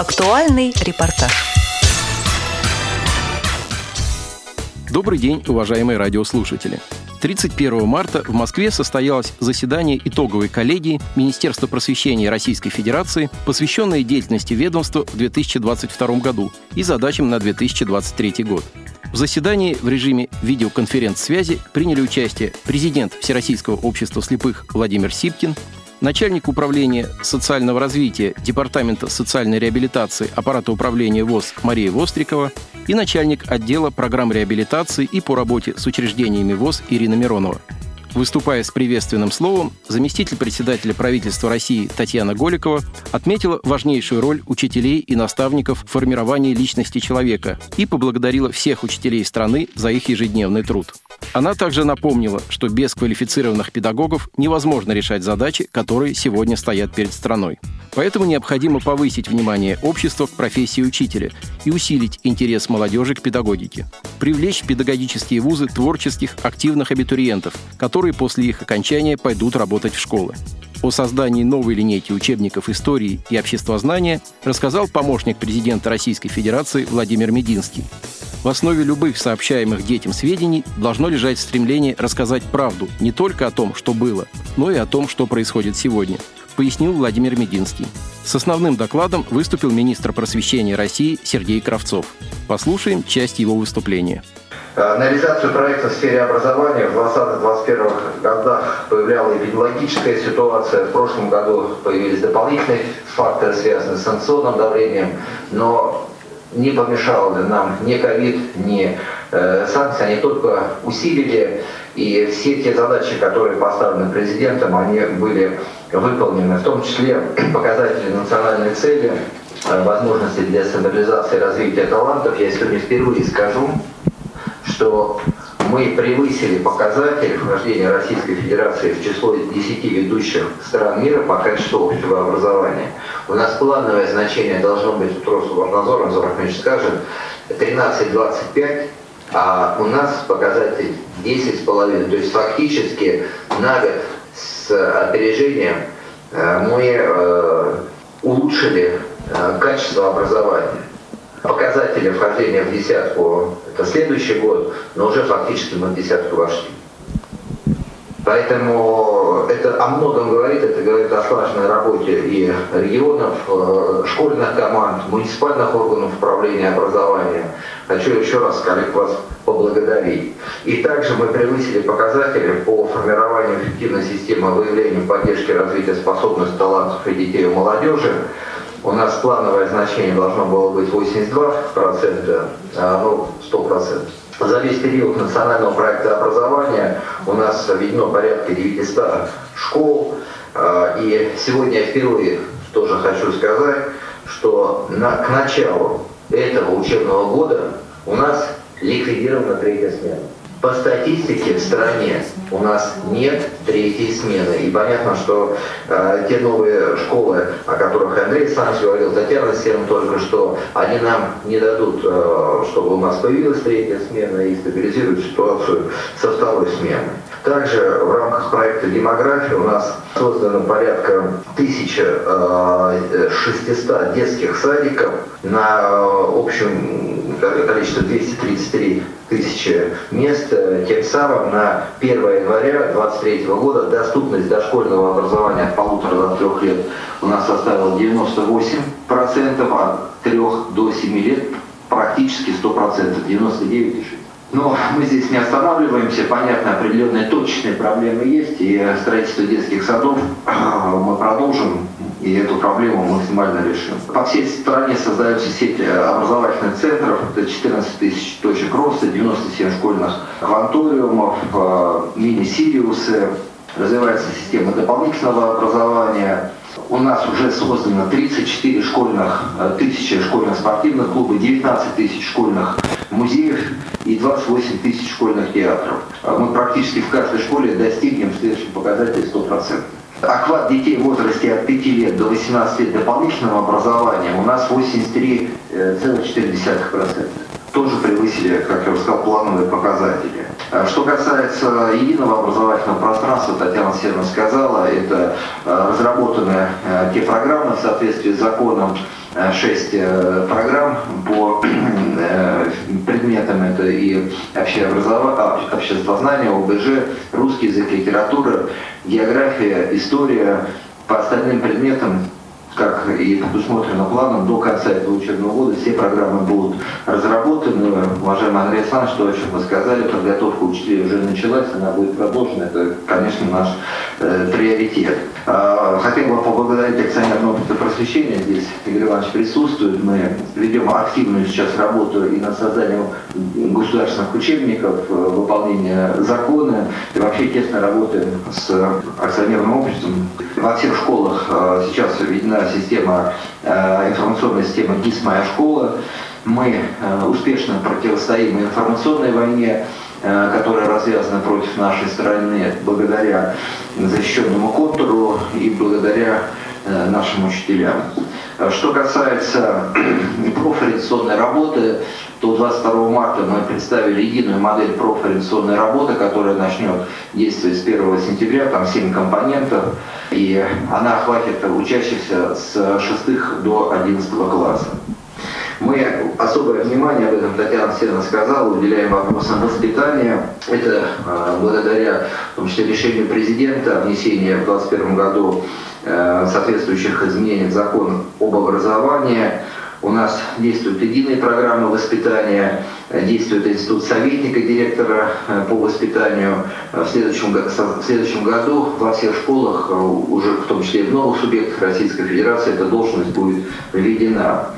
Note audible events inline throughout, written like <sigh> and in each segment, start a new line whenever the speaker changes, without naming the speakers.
Актуальный репортаж.
Добрый день, уважаемые радиослушатели. 31 марта в Москве состоялось заседание итоговой коллегии Министерства просвещения Российской Федерации, посвященное деятельности ведомства в 2022 году и задачам на 2023 год. В заседании в режиме видеоконференц-связи приняли участие президент Всероссийского общества слепых Владимир Сипкин, начальник управления социального развития Департамента социальной реабилитации аппарата управления ВОЗ Мария Вострикова и начальник отдела программ реабилитации и по работе с учреждениями ВОЗ Ирина Миронова. Выступая с приветственным словом, заместитель председателя правительства России Татьяна Голикова отметила важнейшую роль учителей и наставников в формировании личности человека и поблагодарила всех учителей страны за их ежедневный труд. Она также напомнила, что без квалифицированных педагогов невозможно решать задачи, которые сегодня стоят перед страной. Поэтому необходимо повысить внимание общества к профессии учителя и усилить интерес молодежи к педагогике. Привлечь в педагогические вузы творческих, активных абитуриентов, которые после их окончания пойдут работать в школы. О создании новой линейки учебников истории и обществознания рассказал помощник президента Российской Федерации Владимир Мединский. В основе любых сообщаемых детям сведений должно лежать стремление рассказать правду не только о том, что было, но и о том, что происходит сегодня, пояснил Владимир Мединский. С основным докладом выступил министр просвещения России Сергей Кравцов. Послушаем часть его выступления.
Э, на реализацию проекта в сфере образования в 2020-2021 годах появлялась эпидемиологическая ситуация. В прошлом году появились дополнительные факторы, связанные с санкционным давлением. Но не помешал нам ни ковид, ни э, санкции, они только усилили, и все те задачи, которые поставлены президентом, они были выполнены, в том числе <clears throat> показатели национальной цели, э, возможности для стабилизации развития талантов. Я сегодня впервые скажу, что мы превысили показатель вхождения Российской Федерации в число 10 ведущих стран мира по качеству общего образования. У нас плановое значение должно быть, тут Рособорнадзор, Ахмедович скажет, 13-25, а у нас показатель 10,5. То есть фактически на год с опережением э, мы э, улучшили э, качество образования показатели вхождения в десятку – это следующий год, но уже фактически мы в десятку вошли. Поэтому это о многом говорит, это говорит о слаженной работе и регионов, э, школьных команд, муниципальных органов управления образованием. Хочу еще раз, коллег, вас поблагодарить. И также мы превысили показатели по формированию эффективной системы выявления поддержки развития способностей, талантов и детей и молодежи. У нас плановое значение должно было быть 82%, а ну 100%. За весь период национального проекта образования у нас введено порядка 900 школ. А, и сегодня я впервые тоже хочу сказать, что на, к началу этого учебного года у нас ликвидирована третья смена. По статистике в стране у нас нет третьей смены. И понятно, что э, те новые школы, о которых Андрей Александрович говорил, Татьяна Стерн только что, они нам не дадут, э, чтобы у нас появилась третья смена и стабилизируют ситуацию со второй сменой. Также в рамках проекта «Демография» у нас создано порядка 1600 э, детских садиков на э, общем количестве 233 тысячи мест. Тем самым на 1 января 2023 года доступность дошкольного образования от полутора до трех лет у нас составила 98%, от 3 до 7 лет практически 100%, 99,6%. Но мы здесь не останавливаемся, понятно, определенные точечные проблемы есть, и строительство детских садов мы продолжим, и эту проблему максимально решим. По всей стране создаются сети образовательных центров, это 14 тысяч точек роста, 97 школьных кванториумов, э, мини-сириусы, развивается система дополнительного образования, у нас уже создано 34 школьных, э, тысячи школьных спортивных клубов, 19 тысяч школьных музеев и 28 тысяч школьных театров. А мы практически в каждой школе достигнем в следующем показателе 100%. Охват детей в возрасте от 5 лет до 18 лет дополнительного образования у нас 83,4%. тоже превысили, как я уже сказал, плановые показатели. А что касается единого образовательного пространства, Татьяна Сергеевна сказала, это разработаны те программы в соответствии с законом, шесть программ по <clears throat> предметам. Это и обществознание, ОБЖ, русский язык, литература, география, история. По остальным предметам как и предусмотрено планом, до конца этого учебного года все программы будут разработаны. Уважаемый Андрей Александрович, то, о чем вы сказали, подготовка учителей уже началась, она будет продолжена. Это, конечно, наш э, приоритет. Э, хотел бы поблагодарить акционерное общество просвещения. Здесь Игорь Иванович присутствует. Мы ведем активную сейчас работу и над созданием государственных учебников, э, выполнения закона. И вообще тесно работаем с акционерным обществом. Во всех школах э, сейчас введена система, э, информационная система ГИС «Моя школа». Мы э, успешно противостоим информационной войне, э, которая развязана против нашей страны благодаря защищенному контуру и благодаря нашим учителям. Что касается <clears throat> профориентационной работы, то 22 марта мы представили единую модель профориентационной работы, которая начнет действовать с 1 сентября, там 7 компонентов, и она охватит учащихся с 6 до 11 класса. Мы особое внимание, об этом Татьяна Сергеевна сказала, уделяем вопросам воспитания. Это а, благодаря, в том числе, решению президента внесения в 2021 году э, соответствующих изменений в закон об образовании. У нас действуют единые программы воспитания, действует институт советника директора э, по воспитанию. В следующем, в следующем году во всех школах, э, уже в том числе и в новых субъектах Российской Федерации, эта должность будет введена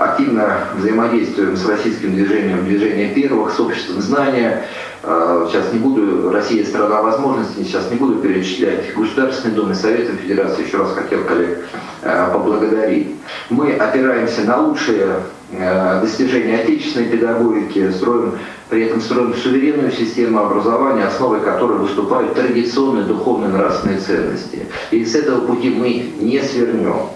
активно взаимодействуем с российским движением «Движение первых», с обществом знания. А, сейчас не буду, Россия страна возможностей, сейчас не буду перечислять Государственной Думы, Советом Федерации, еще раз хотел коллег а, поблагодарить. Мы опираемся на лучшие а, достижения отечественной педагогики, строим, при этом строим суверенную систему образования, основой которой выступают традиционные духовные нравственные ценности. И с этого пути мы не свернем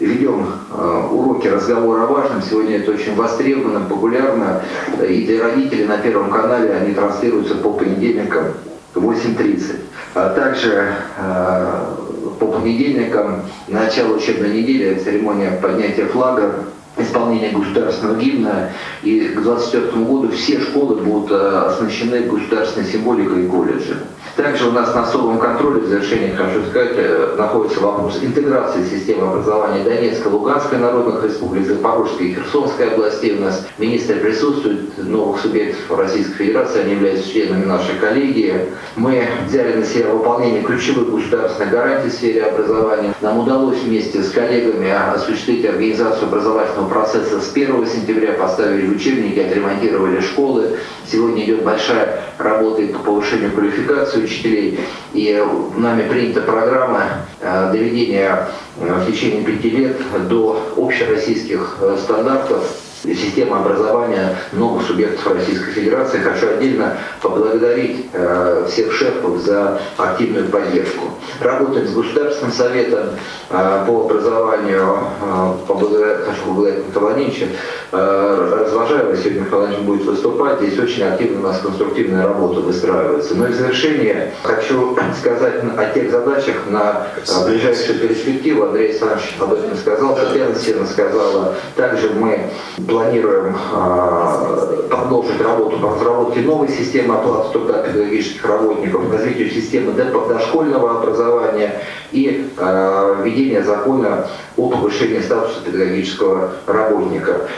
ведем э, уроки разговора о важном. Сегодня это очень востребовано, популярно. И для родителей на Первом канале они транслируются по понедельникам 8.30. А также э, по понедельникам начало учебной недели церемония поднятия флага исполнения государственного гимна. И к 2024 году все школы будут э, оснащены государственной символикой и колледжи. Также у нас на особом контроле, в завершение хочу сказать, э, находится вопрос интеграции системы образования Донецкой, Луганской народных республик, Запорожской и Херсонской областей. У нас министры присутствуют, новых субъектов Российской Федерации, они являются членами нашей коллегии. Мы взяли на себя выполнение ключевых государственных гарантий в сфере образования. Нам удалось вместе с коллегами осуществить организацию образовательного процесса с 1 сентября, поставили учебники, отремонтировали школы. Сегодня идет большая работа по повышению квалификации учителей. И нами принята программа э, доведения э, в течение пяти лет до общероссийских э, стандартов системы образования новых субъектов Российской Федерации. Хочу отдельно поблагодарить э, всех шефов за активную поддержку. Работаем с Государственным советом э, по образованию. Э, поблагодарить, хочу поблагодарить Михаила Владимировича. Э, Развожаева сегодня Михаил будет выступать. Здесь очень активно у нас конструктивная работа выстраивается. Ну и в завершение хочу сказать о тех задачах на э, ближайшую перспективу. Андрей Александрович об этом сказал, Татьяна Сергеевна сказала. Также мы планируем а, продолжить работу по разработке новой системы оплаты труда педагогических работников, развитию системы дошкольного образования и а, введение закона о повышении статуса педагогического работника.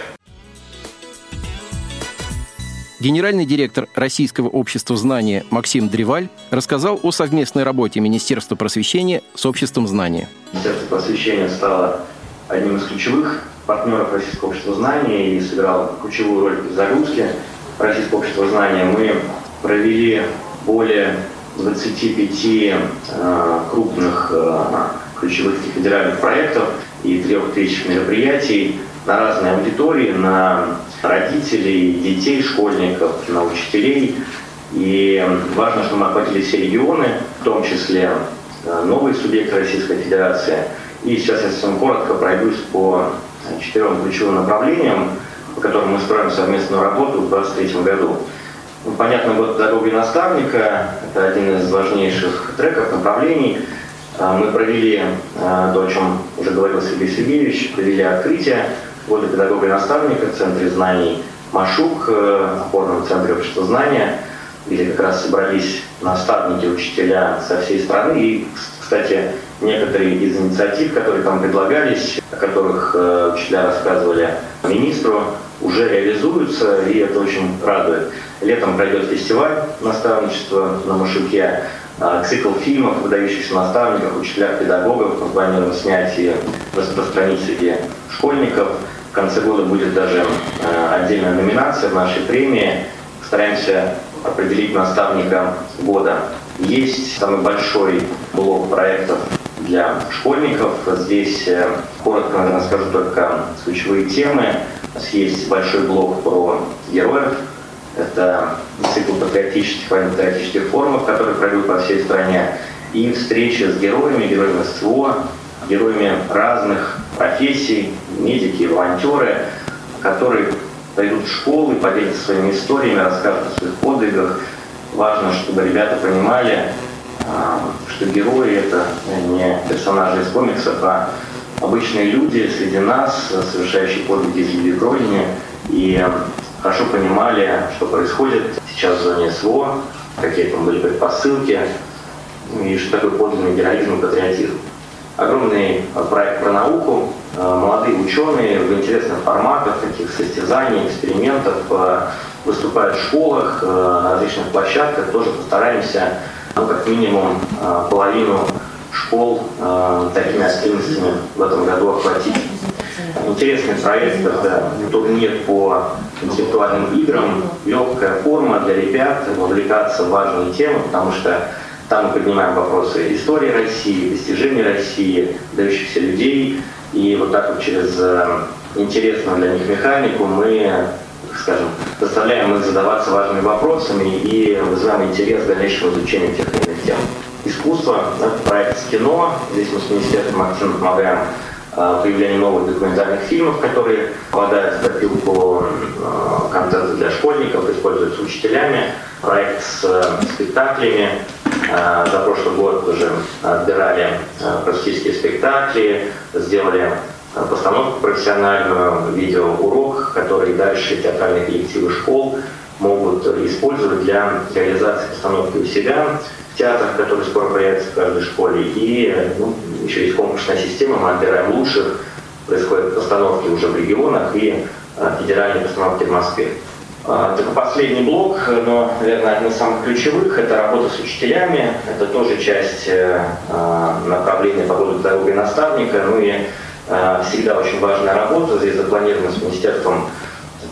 Генеральный директор Российского общества знания Максим Древаль рассказал о совместной работе Министерства просвещения с обществом знания.
Министерство просвещения стало одним из ключевых партнеров Российского общества знания и сыграл ключевую роль в загрузке Российского общества знания. Мы провели более 25 э, крупных э, ключевых федеральных проектов и трех тысяч мероприятий на разные аудитории, на родителей, детей, школьников, на учителей. И важно, что мы охватили все регионы, в том числе э, новые субъекты Российской Федерации. И сейчас я совсем коротко пройдусь по четырем ключевым направлениям. по которым мы строим совместную работу в 2023 году. Ну, понятно, год дороги наставника – это один из важнейших треков, направлений. А, мы провели, а, то, о чем уже говорил Сергей Сергеевич, провели открытие года педагога и наставника в Центре знаний Машук, э, опорном центре общества знания, где как раз собрались наставники, учителя со всей страны. И, кстати, некоторые из инициатив, которые там предлагались, о которых э, учителя рассказывали министру, уже реализуются, и это очень радует. Летом пройдет фестиваль наставничества на Машуке, а, цикл фильмов выдающихся наставников, учителях, педагогов. Мы планируем снять и распространить среди школьников. В конце года будет даже а, отдельная номинация в нашей премии. Стараемся определить наставника года. Есть самый большой блок проектов для школьников. Здесь э, коротко, наверное, скажу только ключевые темы. У нас есть большой блок про героев. Это цикл патриотических, военно-патриотических форумов, которые пройдут по всей стране. И встречи с героями, героями СВО, героями разных профессий, медики, волонтеры, которые придут в школы, поделятся своими историями, расскажут о своих подвигах. Важно, чтобы ребята понимали, что герои — это не персонажи из комиксов, а обычные люди среди нас, совершающие подвиги к родине, и хорошо понимали, что происходит сейчас в зоне СВО, какие там были предпосылки, и что такое подлинный героизм и патриотизм. Огромный проект про науку, молодые ученые в интересных форматах, таких состязаний, экспериментов, выступают в школах, на различных площадках, тоже постараемся, ну, как минимум, половину школ э, такими активностями в этом году охватить. Интересный проект – это турнир по интеллектуальным играм, легкая форма для ребят вовлекаться в важные темы, потому что там мы поднимаем вопросы истории России, достижений России, дающихся людей. И вот так вот через э, интересную для них механику мы, скажем, заставляем их задаваться важными вопросами и вызываем интерес к дальнейшему изучению тех или иных тем искусство, это проект с кино. Здесь мы с Министерством активно помогаем а, появлению новых документальных фильмов, которые попадают в копилку а, контента для школьников, используются учителями. Проект с э, спектаклями. А, за прошлый год уже отбирали практические спектакли, сделали постановку профессиональную, видеоурок, который дальше театральные коллективы школ могут использовать для реализации постановки у себя театр, который скоро появится в каждой школе. И ну, еще есть конкурсная система, мы отбираем лучших, происходят постановки уже в регионах и а, федеральные постановки в Москве. А, только последний блок, но, наверное, один из самых ключевых, это работа с учителями. Это тоже часть э, а, направления по поводу педагога и наставника. Ну и всегда очень важная работа. Здесь запланирован с министерством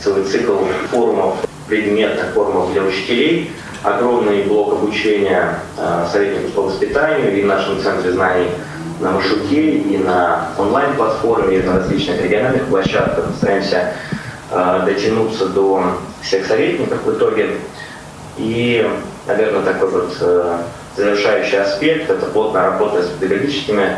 целый цикл форумов, предметных форумов для учителей – огромный блок обучения э, советников по воспитанию и в нашем центре знаний на Машуке, и на онлайн-платформе, и на различных региональных площадках. Стараемся э, дотянуться до всех советников в итоге. И, наверное, такой вот завершающий аспект – это плотная работа с педагогическими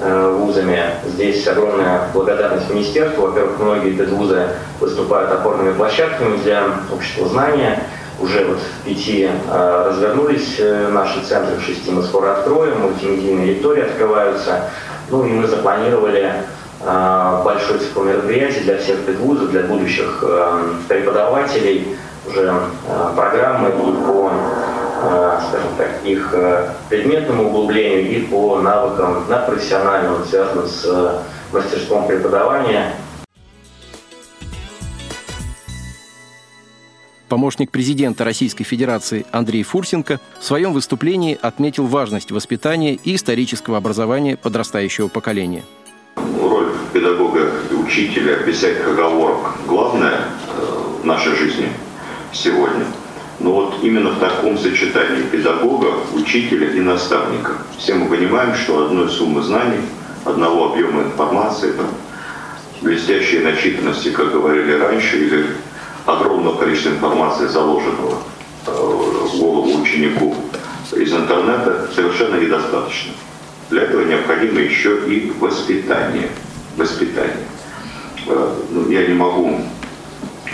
вузами. Здесь огромная благодарность министерству. Во-первых, многие педвузы выступают опорными площадками для общества знания – уже вот в пяти э, развернулись э, наши центры, в шести мы скоро откроем, мультимедийные лектории открываются. Ну и мы запланировали э, большой цикл мероприятий для всех педвузов, для будущих э, преподавателей, уже э, программы э, скажем так, их э, предметному углублению и по навыкам надпрофессиональным, связанным с э, мастерством преподавания.
Помощник президента Российской Федерации Андрей Фурсенко в своем выступлении отметил важность воспитания и исторического образования подрастающего поколения.
Роль педагога и учителя, без всяких оговорок, главная э, в нашей жизни сегодня. Но вот именно в таком сочетании педагога, учителя и наставника. Все мы понимаем, что одной суммы знаний, одного объема информации, там, блестящей начитанности, как говорили раньше, или огромного количества информации, заложенного э, в голову ученику из интернета, совершенно недостаточно. Для этого необходимо еще и воспитание. Воспитание. Э, ну, я не могу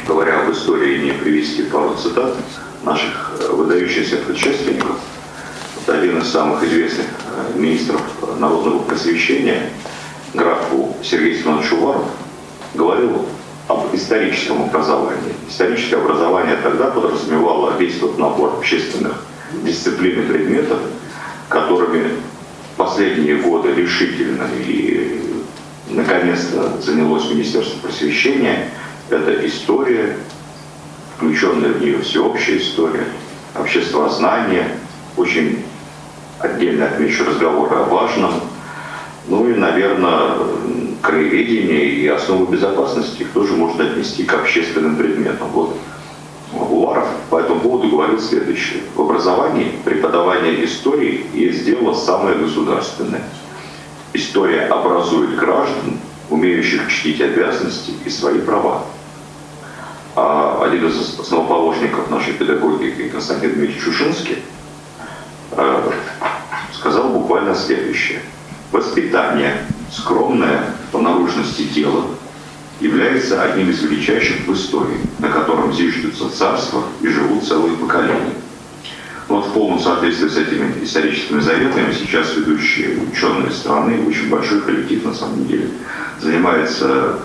говоря об истории, не привести пару цитат наших э, выдающихся предшественников. Один из самых известных э, министров народного просвещения, графу Сергей Семенович Уваров, говорил об историческом образовании. Историческое образование тогда подразумевало весь тот набор общественных дисциплин и предметов, которыми последние годы решительно и наконец-то занялось Министерство просвещения. Это история, включенная в нее всеобщая история, обществознание, очень отдельно отмечу разговоры о важном, ну и, наверное, краеведение и основы безопасности их тоже можно отнести к общественным предметам. Вот Уваров по этому поводу говорил следующее. В образовании преподавание истории есть дело самое государственное. История образует граждан, умеющих чтить обязанности и свои права. А один из основоположников нашей педагогики, Константин Дмитриевич Чушинский, э, сказал буквально следующее. Воспитание, скромное по наружности дело, является одним из величайших в истории, на котором зиждутся царства и живут целые поколения. Вот в полном соответствии с этими историческими заветами сейчас ведущие ученые страны, очень большой коллектив на самом деле, занимается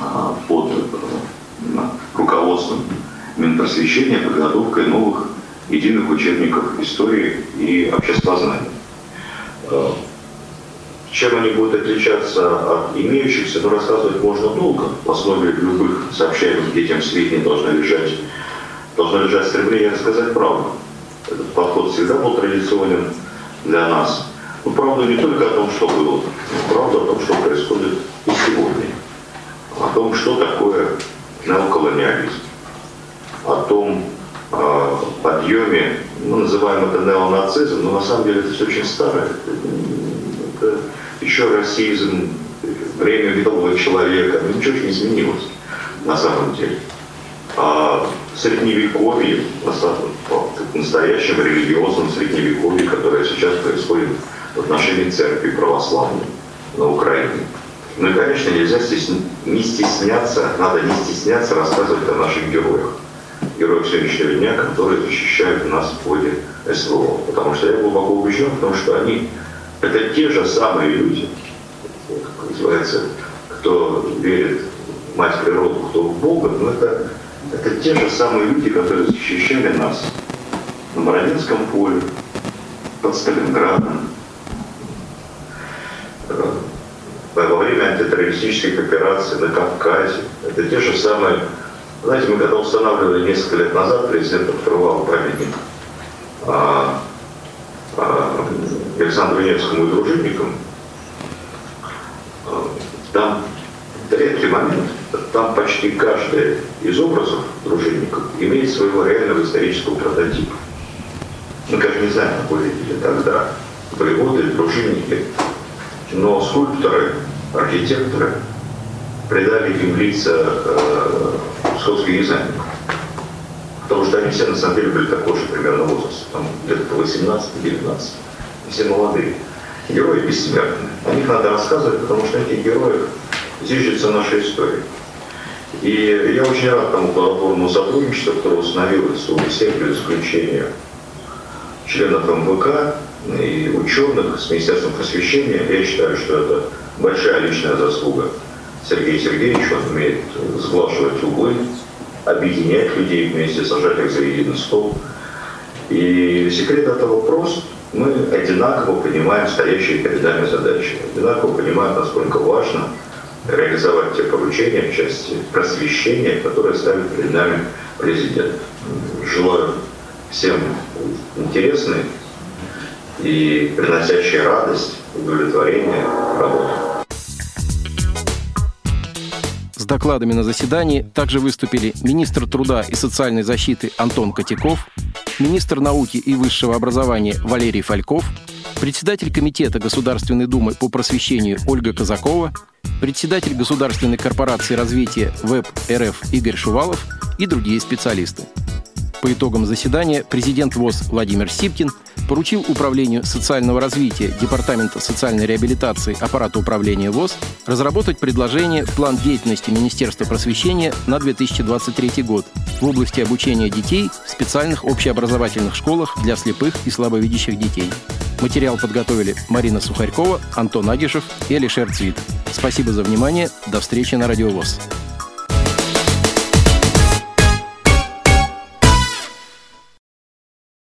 а, под руководством Минпросвещения подготовкой новых единых учебников истории и обществознания. А, чем они будут отличаться от имеющихся, но рассказывать можно долго. В основе любых сообщаемых детям сведений должно лежать, должно лежать стремление рассказать правду. Этот подход всегда был традиционен для нас. Но правда не только о том, что было, но правда о том, что происходит и сегодня. О том, что такое неоколониализм. О том э, подъеме, мы называем это неонацизм, но на самом деле это все очень старое. Это еще расизм, время белого человека, ну, ничего не изменилось на самом деле. А средневековье, в настоящем религиозном средневековье, которое сейчас происходит в отношении церкви православной на Украине. Ну и, конечно, нельзя стесня... не стесняться, надо не стесняться рассказывать о наших героях. Героях сегодняшнего дня, которые защищают нас в ходе СВО. Потому что я глубоко убежден в том, что они это те же самые люди, как называется, кто верит в мать природу, кто в Бога, но это, это те же самые люди, которые защищали нас на Бородинском поле, под Сталинградом, э, во время антитеррористических операций на Кавказе. Это те же самые... Знаете, мы когда устанавливали несколько лет назад президента открывал памятник а, а, Александру Невскому и дружинникам, там редкий момент, там почти каждый из образов дружинников имеет своего реального исторического прототипа. Мы, конечно, не знаем, как выглядели тогда воеводы, дружинники, но скульпторы, архитекторы придали им лица э, сходских дизайнеров. Потому что они все на самом деле были такого же примерно возраста, там где-то 18-19 все молодые. Герои бессмертны. О них надо рассказывать, потому что этих героев зиждется наша история. И я очень рад тому плодотворному сотрудничеству, которое установилось у всех без исключения членов МВК и ученых с Министерством просвещения. Я считаю, что это большая личная заслуга Сергея Сергеевича. Он умеет сглаживать углы, объединять людей вместе, сажать их за единый стол. И секрет этого прост – мы одинаково понимаем стоящие перед нами задачи, одинаково понимаем, насколько важно реализовать те поручения в части просвещения, которые ставит перед нами президент. Желаю всем интересной и приносящей радость, удовлетворение работы.
Докладами на заседании также выступили министр труда и социальной защиты Антон Котяков, министр науки и высшего образования Валерий Фальков, председатель Комитета Государственной Думы по просвещению Ольга Казакова, председатель Государственной корпорации развития ВЭБ РФ Игорь Шувалов и другие специалисты. По итогам заседания президент ВОЗ Владимир Сипкин поручил Управлению социального развития Департамента социальной реабилитации аппарата управления ВОЗ разработать предложение план деятельности Министерства просвещения на 2023 год в области обучения детей в специальных общеобразовательных школах для слепых и слабовидящих детей. Материал подготовили Марина Сухарькова, Антон Агишев и Алишер Цвит. Спасибо за внимание. До встречи на Радиовоз.